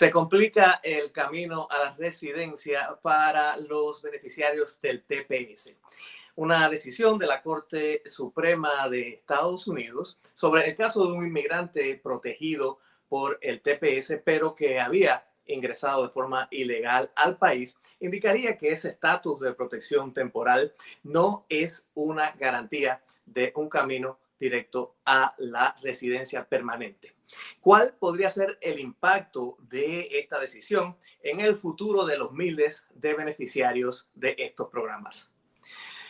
Se complica el camino a la residencia para los beneficiarios del TPS. Una decisión de la Corte Suprema de Estados Unidos sobre el caso de un inmigrante protegido por el TPS, pero que había ingresado de forma ilegal al país, indicaría que ese estatus de protección temporal no es una garantía de un camino directo a la residencia permanente. ¿Cuál podría ser el impacto de esta decisión en el futuro de los miles de beneficiarios de estos programas?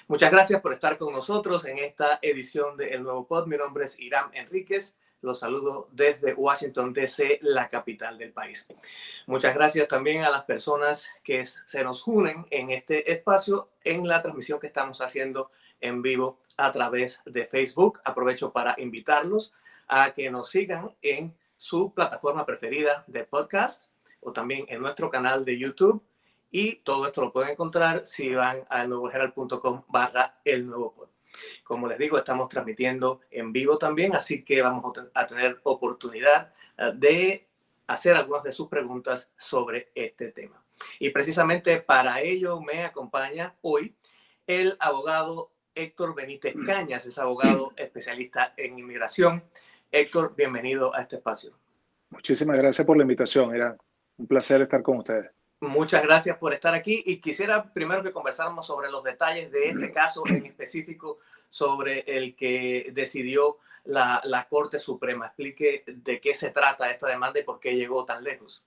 Muchas gracias por estar con nosotros en esta edición de El Nuevo Pod. Mi nombre es Irán Enríquez. Los saludo desde Washington, D.C., la capital del país. Muchas gracias también a las personas que se nos unen en este espacio en la transmisión que estamos haciendo en vivo a través de Facebook. Aprovecho para invitarlos a que nos sigan en su plataforma preferida de podcast o también en nuestro canal de YouTube. Y todo esto lo pueden encontrar si van a nuevoherald.com barra el nuevo pod. Como les digo, estamos transmitiendo en vivo también, así que vamos a tener oportunidad eh, de hacer algunas de sus preguntas sobre este tema. Y precisamente para ello me acompaña hoy el abogado Héctor Benítez Cañas, es abogado especialista en inmigración Héctor, bienvenido a este espacio. Muchísimas gracias por la invitación. Era un placer estar con ustedes. Muchas gracias por estar aquí y quisiera primero que conversáramos sobre los detalles de este caso en específico sobre el que decidió la, la, Corte Suprema. Explique de qué se trata esta demanda y por qué llegó tan lejos.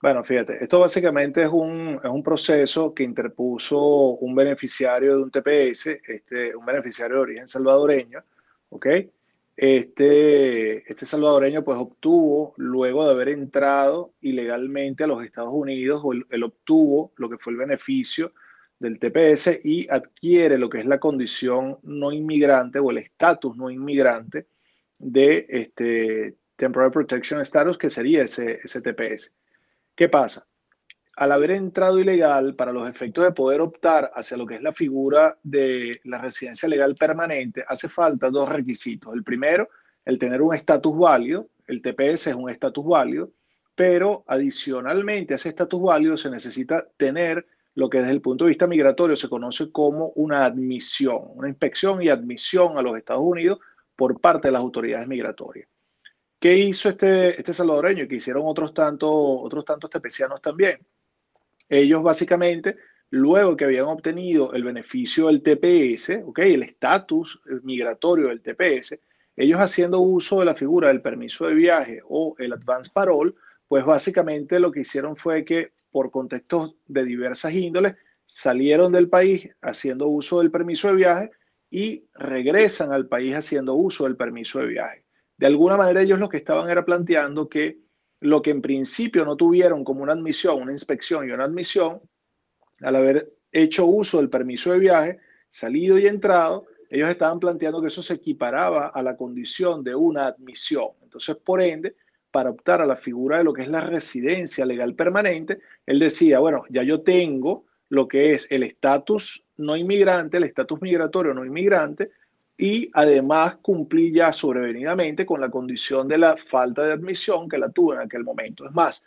Bueno, fíjate, esto básicamente es un, es un proceso que interpuso un beneficiario de un TPS, este, un beneficiario de origen salvadoreño, ¿ok? Este, este salvadoreño pues obtuvo, luego de haber entrado ilegalmente a los Estados Unidos, él, obtuvo lo que fue el beneficio del TPS y adquiere lo que es la condición no inmigrante o el estatus no inmigrante de este Temporary Protection Status, que sería ese, ese TPS. ¿Qué pasa? Al haber entrado ilegal, para los efectos de poder optar hacia lo que es la figura de la residencia legal permanente, hace falta dos requisitos. El primero, el tener un estatus válido, el TPS es un estatus válido, pero adicionalmente a ese estatus válido se necesita tener lo que desde el punto de vista migratorio se conoce como una admisión, una inspección y admisión a los Estados Unidos por parte de las autoridades migratorias. ¿Qué hizo este, este salvadoreño y que hicieron otros tantos, otros tantos tepecianos también? Ellos básicamente, luego que habían obtenido el beneficio del TPS, ¿okay? el estatus migratorio del TPS, ellos haciendo uso de la figura del permiso de viaje o el advance parole, pues básicamente lo que hicieron fue que por contextos de diversas índoles salieron del país haciendo uso del permiso de viaje y regresan al país haciendo uso del permiso de viaje. De alguna manera ellos lo que estaban era planteando que lo que en principio no tuvieron como una admisión, una inspección y una admisión, al haber hecho uso del permiso de viaje, salido y entrado, ellos estaban planteando que eso se equiparaba a la condición de una admisión. Entonces, por ende, para optar a la figura de lo que es la residencia legal permanente, él decía, bueno, ya yo tengo lo que es el estatus no inmigrante, el estatus migratorio no inmigrante, y además cumplí sobrevenidamente con la condición de la falta de admisión que la tuve en aquel momento. Es más,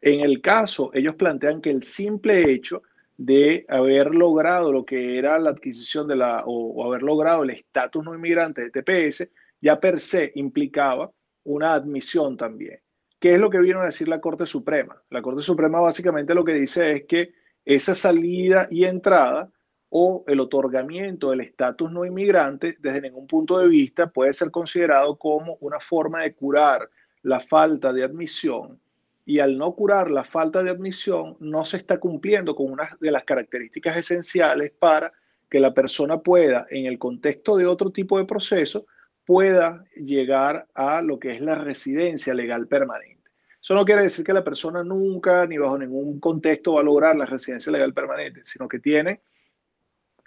en el caso, ellos plantean que el simple hecho de haber logrado lo que era la adquisición de la, o, haber logrado el estatus no inmigrante de TPS, ya per se implicaba una admisión también. ¿Qué es lo que vino a decir la Corte Suprema? La Corte Suprema básicamente lo que dice es que esa salida y entrada o el otorgamiento del estatus no inmigrante desde ningún punto de vista puede ser considerado como una forma de curar la falta de admisión y al no curar la falta de admisión no se está cumpliendo con una de las características esenciales para que la persona pueda, en el contexto de otro tipo de proceso, pueda llegar a lo que es la residencia legal permanente. Eso no quiere decir que la persona nunca ni bajo ningún contexto va a lograr la residencia legal permanente, sino que tiene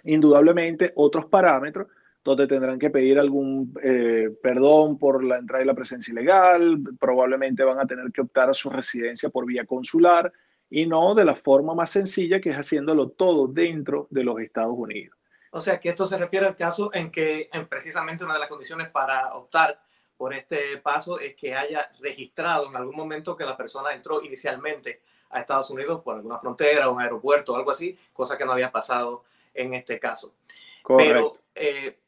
indudablemente otros parámetros donde tendrán que pedir algún eh, perdón por la entrada y la presencia ilegal, probablemente van a tener que optar a su residencia por vía consular y no de la forma más sencilla que es haciéndolo todo dentro de los Estados Unidos. O sea que esto se refiere al caso en que en precisamente una de las condiciones para optar por este paso es que haya registrado en algún momento que la persona entró inicialmente a Estados Unidos por alguna frontera, un aeropuerto o algo así, cosa que no había pasado en este caso. Pero, eh,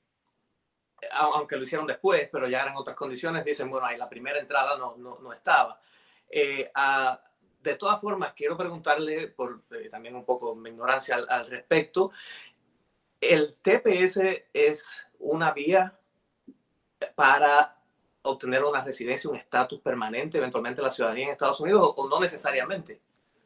aunque lo hicieron después, pero ya eran otras condiciones, dicen, bueno, ahí la primera entrada no, no, no estaba. Eh, de todas formas, quiero preguntarle, por eh, también un poco mi ignorancia al, al, respecto, ¿el TPS es una vía para obtener una residencia, un estatus permanente, eventualmente la ciudadanía en Estados Unidos, o, no necesariamente?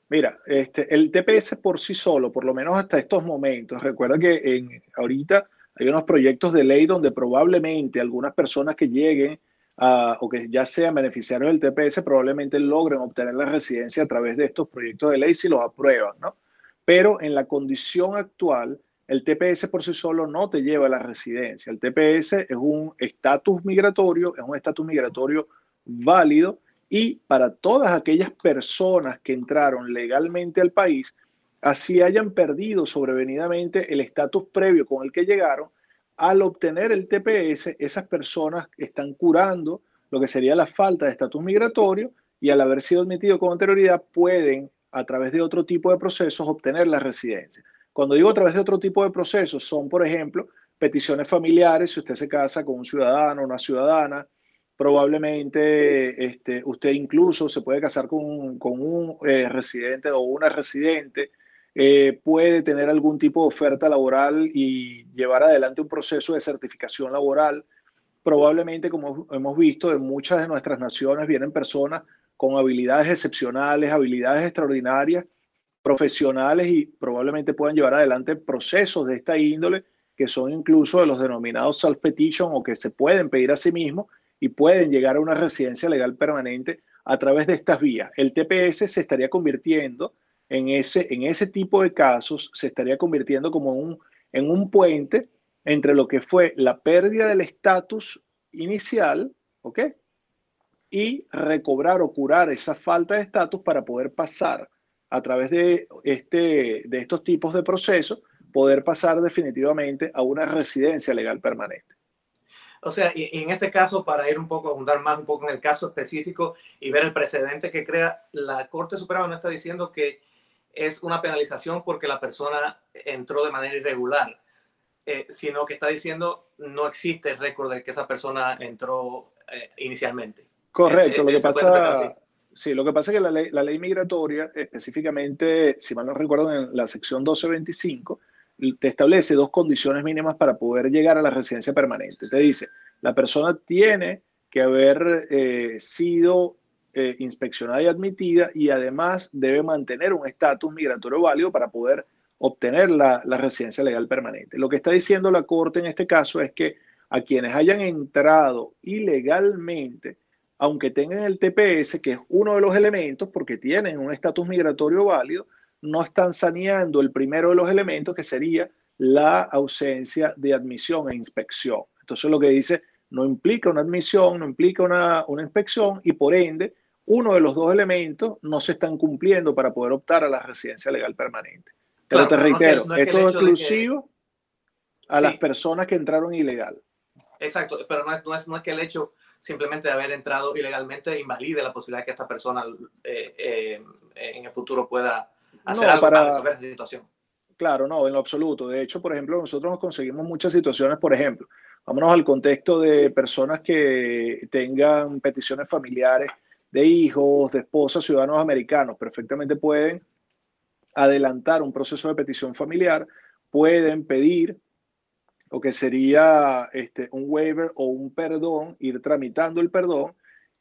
Mira, este, el TPS por sí solo, por lo menos hasta estos momentos, recuerda que en, ahorita hay unos proyectos de ley donde probablemente algunas personas que lleguen a, o que ya sean beneficiarios del TPS probablemente logren obtener la residencia a través de estos proyectos de ley si los aprueban, ¿no? Pero en la condición actual, el TPS por sí solo no te lleva a la residencia. El TPS es un estatus migratorio, es un estatus migratorio válido y para todas aquellas personas que entraron legalmente al país, así hayan perdido sobrevenidamente el estatus previo con el que llegaron, al obtener el TPS, esas personas están curando lo que sería la falta de estatus migratorio y al haber sido admitido con anterioridad pueden, a través de otro tipo de procesos, obtener la residencia. Cuando digo a través de otro tipo de procesos, son, por ejemplo, peticiones familiares, si usted se casa con un ciudadano o una ciudadana, probablemente este, usted incluso se puede casar con, con un eh, residente o una residente, eh, puede tener algún tipo de oferta laboral y llevar adelante un proceso de certificación laboral. Probablemente, como hemos visto, en muchas de nuestras naciones vienen personas con habilidades excepcionales, habilidades extraordinarias, profesionales y probablemente puedan llevar adelante procesos de esta índole que son incluso de los denominados self-petition o que se pueden pedir a sí mismos y pueden llegar a una residencia legal permanente a través de estas vías. El TPS se estaría convirtiendo en ese, en ese tipo de casos, se estaría convirtiendo como un, en un puente entre lo que fue la pérdida del estatus inicial, ¿ok? Y recobrar o curar esa falta de estatus para poder pasar a través de, este, de estos tipos de procesos, poder pasar definitivamente a una residencia legal permanente. O sea, y, en este caso, para ir un poco, abundar más un poco en el caso específico y ver el precedente que crea, la Corte Suprema no está diciendo que es una penalización porque la persona entró de manera irregular, eh, sino que está diciendo no existe récord de que esa persona entró eh, inicialmente. Correcto, lo que pasa... Sí, lo que pasa es que la ley, la ley migratoria, específicamente, si mal no recuerdo, en la sección 1225, te establece dos condiciones mínimas para poder llegar a la residencia permanente. Te dice, la persona tiene que haber eh, sido eh, inspeccionada y admitida y además debe mantener un estatus migratorio válido para poder obtener la, la, residencia legal permanente. Lo que está diciendo la Corte en este caso es que a quienes hayan entrado ilegalmente, aunque tengan el TPS, que es uno de los elementos, porque tienen un estatus migratorio válido, no están saneando el primero de los elementos, que sería la ausencia de admisión e inspección. Entonces lo que dice, no implica una admisión, no implica una, una inspección y por ende, uno de los dos elementos no se están cumpliendo para poder optar a la residencia legal permanente. Pero te reitero, esto es exclusivo a las personas que entraron ilegal. Exacto, pero no es, no es, no es que el hecho simplemente de haber entrado ilegalmente invalide la posibilidad de que esta persona eh, eh, en el futuro pueda hacer algo para, resolver esa situación. Claro, no, en lo absoluto. De hecho, por ejemplo, nosotros nos conseguimos muchas situaciones, por ejemplo, vámonos al contexto de personas que tengan peticiones familiares de hijos, de esposas, ciudadanos americanos, perfectamente pueden adelantar un proceso de petición familiar, pueden pedir o que sería este, un waiver o un perdón, ir tramitando el perdón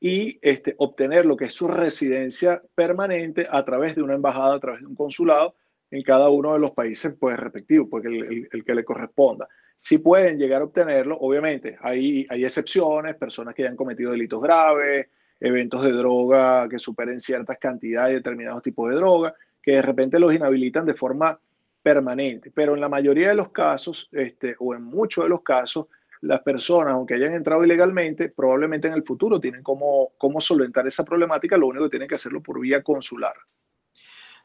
y este, obtener lo que es su residencia permanente a través de una embajada, a través de un consulado en cada uno de los países pues, respectivos, porque el, el, que le corresponda. Si pueden llegar a obtenerlo, obviamente, hay, hay excepciones, personas que hayan cometido delitos graves, eventos de droga que superen ciertas cantidades de determinados tipos de droga, que de repente los inhabilitan de forma permanente. Pero en la mayoría de los casos, este, o en muchos de los casos, las personas, aunque hayan entrado ilegalmente, probablemente en el futuro tienen cómo, cómo solventar esa problemática, lo único que tienen que hacerlo por vía consular.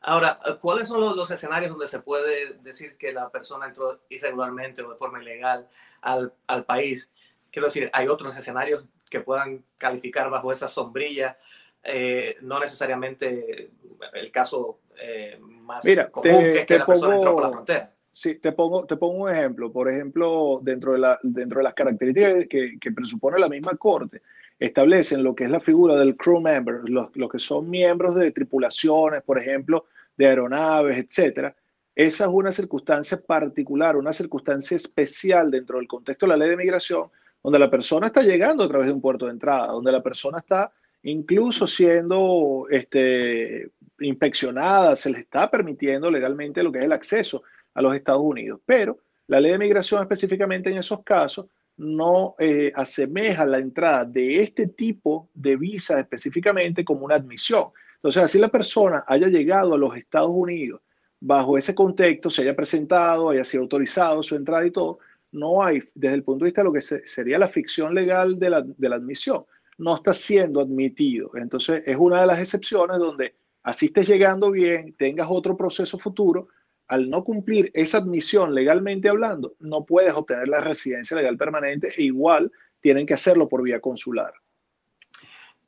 Ahora, ¿cuáles son los, los, escenarios donde se puede decir que la persona entró irregularmente o de forma ilegal al, al país? Quiero decir, hay otros escenarios que puedan calificar bajo esa sombrilla, eh, no necesariamente el caso eh, más común que es que la persona entró por la frontera. Sí, te pongo, te pongo un ejemplo. Por ejemplo, dentro de, la, dentro de las características que, que presupone la misma corte, establecen lo que es la figura del crew member, los, los, que son miembros de tripulaciones, por ejemplo, de aeronaves, etcétera. Esa es una circunstancia particular, una circunstancia especial dentro del contexto de la ley de migración, donde la persona está llegando a través de un puerto de entrada, donde la persona está incluso siendo este, inspeccionada, se le está permitiendo legalmente lo que es el acceso a los Estados Unidos. Pero la ley de migración específicamente en esos casos no eh, asemeja la entrada de este tipo de visa específicamente como una admisión. Entonces, así la persona haya llegado a los Estados Unidos bajo ese contexto, se haya presentado, haya sido autorizado su entrada y todo, no hay, desde el punto de vista de lo que sería la ficción legal de la, de la admisión, no está siendo admitido. Entonces, es una de las excepciones donde así estés llegando bien, tengas otro proceso futuro, al no cumplir esa admisión legalmente hablando, no puedes obtener la residencia legal permanente e igual tienen que hacerlo por vía consular.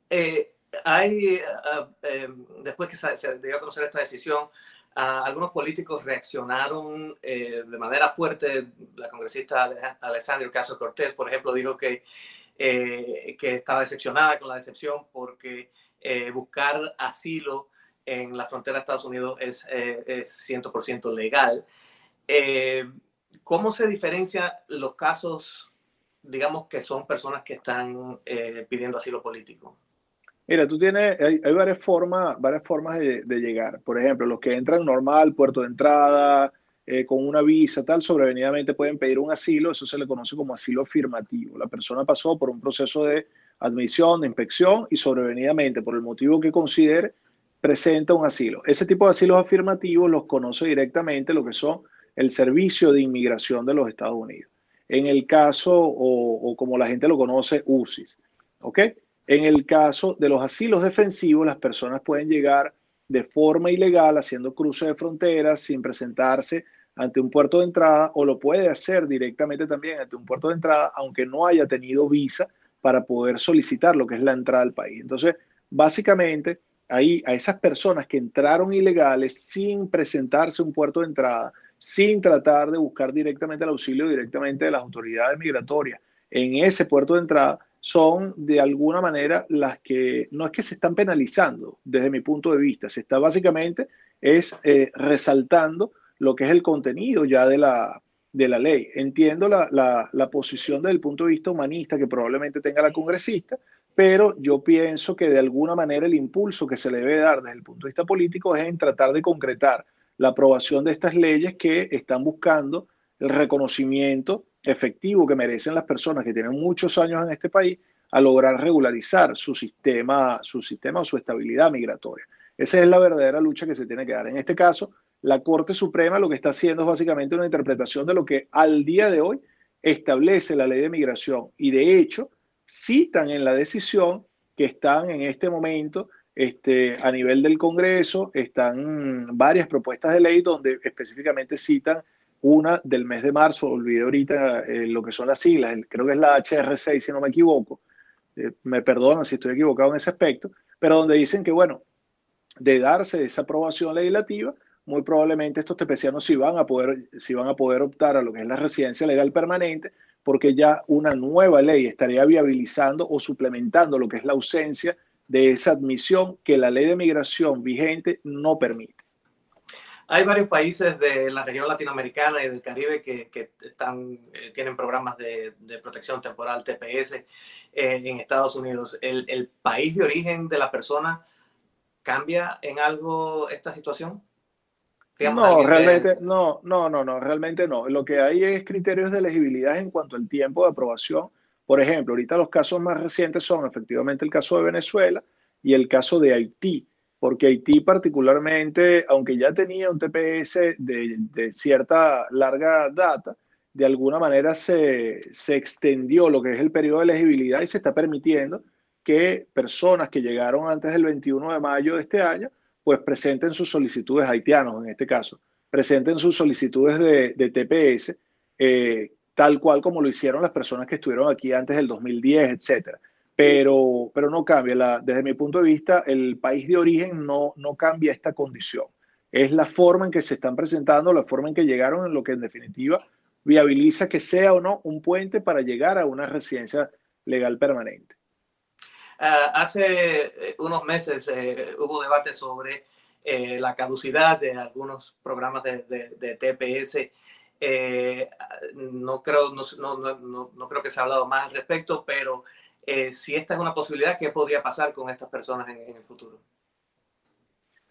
Eh, hay, uh, eh, después que se, se, dio a conocer esta decisión, uh, algunos políticos reaccionaron eh, de manera fuerte. La congresista Alessandro Caso Cortés, por ejemplo, dijo que, eh, que estaba decepcionada con la decepción porque buscar asilo en la frontera de Estados Unidos es, eh, es 100% legal. Eh, ¿Cómo se diferencian los casos, digamos, que son personas que están eh, pidiendo asilo político? Mira, tú tienes, hay, hay varias formas, varias formas de, de, llegar. Por ejemplo, los que entran normal, puerto de entrada, eh, con una visa, tal, sobrevenidamente pueden pedir un asilo, eso se le conoce como asilo afirmativo. La persona pasó por un proceso de admisión, de inspección y sobrevenidamente, por el motivo que considere, presenta un asilo. Ese tipo de asilos afirmativos los conoce directamente lo que son el Servicio de Inmigración de los Estados Unidos. En el caso, o, como la gente lo conoce, UCIS. ¿Ok? En el caso de los asilos defensivos, las personas pueden llegar de forma ilegal haciendo cruce de fronteras sin presentarse ante un puerto de entrada o lo puede hacer directamente también ante un puerto de entrada, aunque no haya tenido visa para poder solicitar lo que es la entrada al país. Entonces, básicamente, ahí a esas personas que entraron ilegales sin presentarse un puerto de entrada, sin tratar de buscar directamente el auxilio directamente de las autoridades migratorias en ese puerto de entrada, son de alguna manera las que no es que se están penalizando desde mi punto de vista, se está básicamente es eh, resaltando lo que es el contenido ya de la, de la ley. Entiendo la, la, la posición desde el punto de vista humanista que probablemente tenga la congresista, pero yo pienso que de alguna manera el impulso que se le debe dar desde el punto de vista político es en tratar de concretar la aprobación de estas leyes que están buscando el reconocimiento efectivo que merecen las personas que tienen muchos años en este país a lograr regularizar su sistema, su sistema o su estabilidad migratoria. Esa es la verdadera lucha que se tiene que dar. En este caso, la Corte Suprema lo que está haciendo es básicamente una interpretación de lo que al día de hoy establece la ley de migración y de hecho citan en la decisión que están en este momento este, a nivel del Congreso, están varias propuestas de ley donde específicamente citan una del mes de marzo, olvidé ahorita eh, lo que son las siglas, creo que es la HR6 si no me equivoco, eh, me perdonan si estoy equivocado en ese aspecto, pero donde dicen que bueno, de darse esa aprobación legislativa, muy probablemente estos tepecianos sí van a poder, sí van a poder optar a lo que es la residencia legal permanente, porque ya una nueva ley estaría viabilizando o suplementando lo que es la ausencia de esa admisión que la ley de migración vigente no permite. Hay varios países de la región latinoamericana y del Caribe que, eh, tienen programas de, protección temporal TPS eh, en Estados Unidos. ¿El, ¿El, país de origen de la persona cambia en algo esta situación? Digamos, no, realmente, de... no, no, no, no, realmente no. Lo que hay es criterios de elegibilidad en cuanto al tiempo de aprobación. Por ejemplo, ahorita los casos más recientes son efectivamente el caso de Venezuela y el caso de Haití, porque Haití particularmente, aunque ya tenía un TPS de, de cierta larga data, de alguna manera se, se extendió lo que es el periodo de elegibilidad y se está permitiendo que personas que llegaron antes del 21 de mayo de este año pues presenten sus solicitudes haitianos, en este caso, presenten sus solicitudes de, de TPS, eh, tal cual como lo hicieron las personas que estuvieron aquí antes del 2010, etcétera. pero, pero no cambia. La, desde mi punto de vista, el país de origen no, no cambia esta condición. Es la forma en que se están presentando, la forma en que llegaron, en lo que en definitiva viabiliza que sea o no un puente para llegar a una residencia legal permanente. Uh, hace eh, unos meses eh, hubo debate sobre eh, la caducidad de algunos programas de, TPS. no, creo, no, no, no, creo que se ha hablado más al respecto, pero si esta es una posibilidad, ¿qué podría pasar con estas personas en, en el futuro?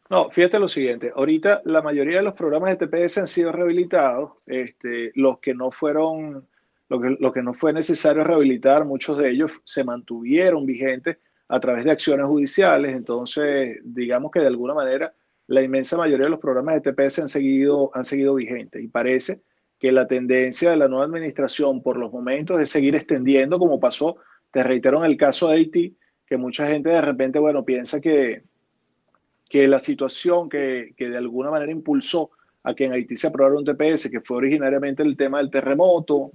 No, fíjate lo siguiente, ahorita la mayoría de los programas de TPS han sido rehabilitados, este, los que no fueron, lo que, lo que no fue necesario rehabilitar, muchos de ellos se mantuvieron vigentes a través de acciones judiciales, entonces digamos que de alguna manera la inmensa mayoría de los programas de TPS han seguido, han seguido vigentes. Y parece que la tendencia de la nueva administración por los momentos es seguir extendiendo como pasó, te reitero en el caso de Haití, que mucha gente de repente, bueno, piensa que que la situación que, que, de alguna manera impulsó a que en Haití se aprobara un TPS, que fue originariamente el tema del terremoto,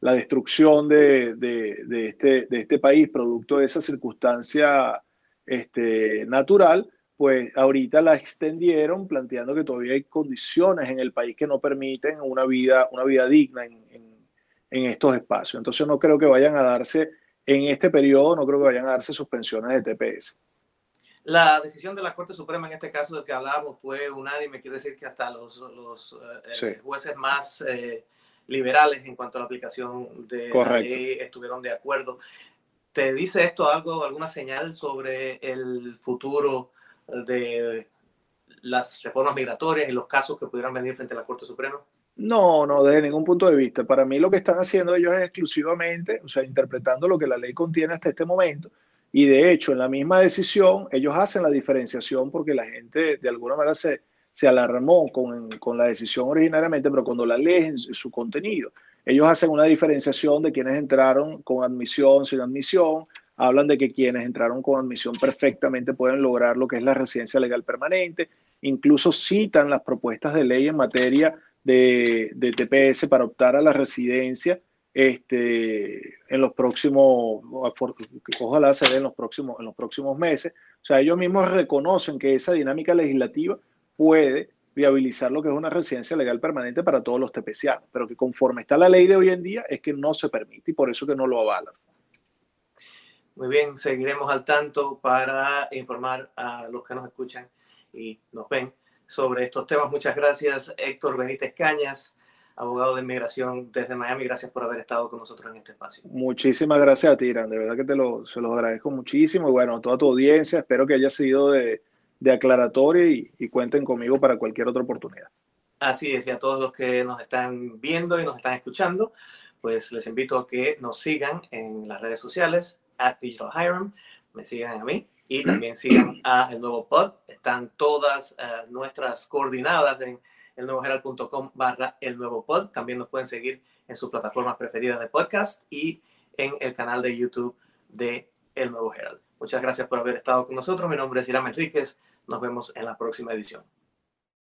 la destrucción de, de, de, este, de este, país producto de esa circunstancia este, natural, pues ahorita la extendieron planteando que todavía hay condiciones en el país que no permiten una vida, una vida digna en, en, en estos espacios. Entonces no creo que vayan a darse en este periodo, no creo que vayan a darse suspensiones de TPS. La decisión de la Corte Suprema en este caso del que hablábamos fue unánime, quiere decir que hasta los, los eh, sí. jueces más eh, liberales en cuanto a la aplicación de Correcto. la ley estuvieron de acuerdo. ¿Te dice esto algo, alguna señal sobre el futuro de las reformas migratorias y los casos que pudieran venir frente a la Corte Suprema? No, no, desde ningún punto de vista. Para mí lo que están haciendo ellos es exclusivamente, o sea, interpretando lo que la ley contiene hasta este momento y de hecho, en la misma decisión, ellos hacen la diferenciación porque la gente de alguna manera se, se alarmó con, con la decisión originariamente, pero cuando la leen su contenido, ellos hacen una diferenciación de quienes entraron con admisión, sin admisión, hablan de que quienes entraron con admisión perfectamente pueden lograr lo que es la residencia legal permanente, incluso citan las propuestas de ley en materia de, de TPS para optar a la residencia este, en los próximos, ojalá se dé en los próximos, en los próximos meses. O sea, ellos mismos reconocen que esa dinámica legislativa puede viabilizar lo que es una residencia legal permanente para todos los tepecianos, pero que conforme está la ley de hoy en día es que no se permite y por eso que no lo avalan. Muy bien, seguiremos al tanto para informar a los que nos escuchan y nos ven sobre estos temas. Muchas gracias, Héctor Benítez Cañas abogado de inmigración desde Miami. Gracias por haber estado con nosotros en este espacio. Muchísimas gracias a ti, Irán. De verdad que te lo, se los agradezco muchísimo. Y bueno, a toda tu audiencia, espero que haya sido de, de aclaratorio y, y, cuenten conmigo para cualquier otra oportunidad. Así es, y a todos los que nos están viendo y nos están escuchando, pues les invito a que nos sigan en las redes sociales, at Digital Hiram, me sigan a mí y también sigan a El Nuevo Pod. Están todas uh, nuestras coordinadas en elnuevoherald.com barra el nuevo pod. También nos pueden seguir en sus plataformas preferidas de podcast y en el canal de YouTube de El Nuevo Herald. Muchas gracias por haber estado con nosotros. Mi nombre es Irán Enríquez. Nos vemos en la próxima edición.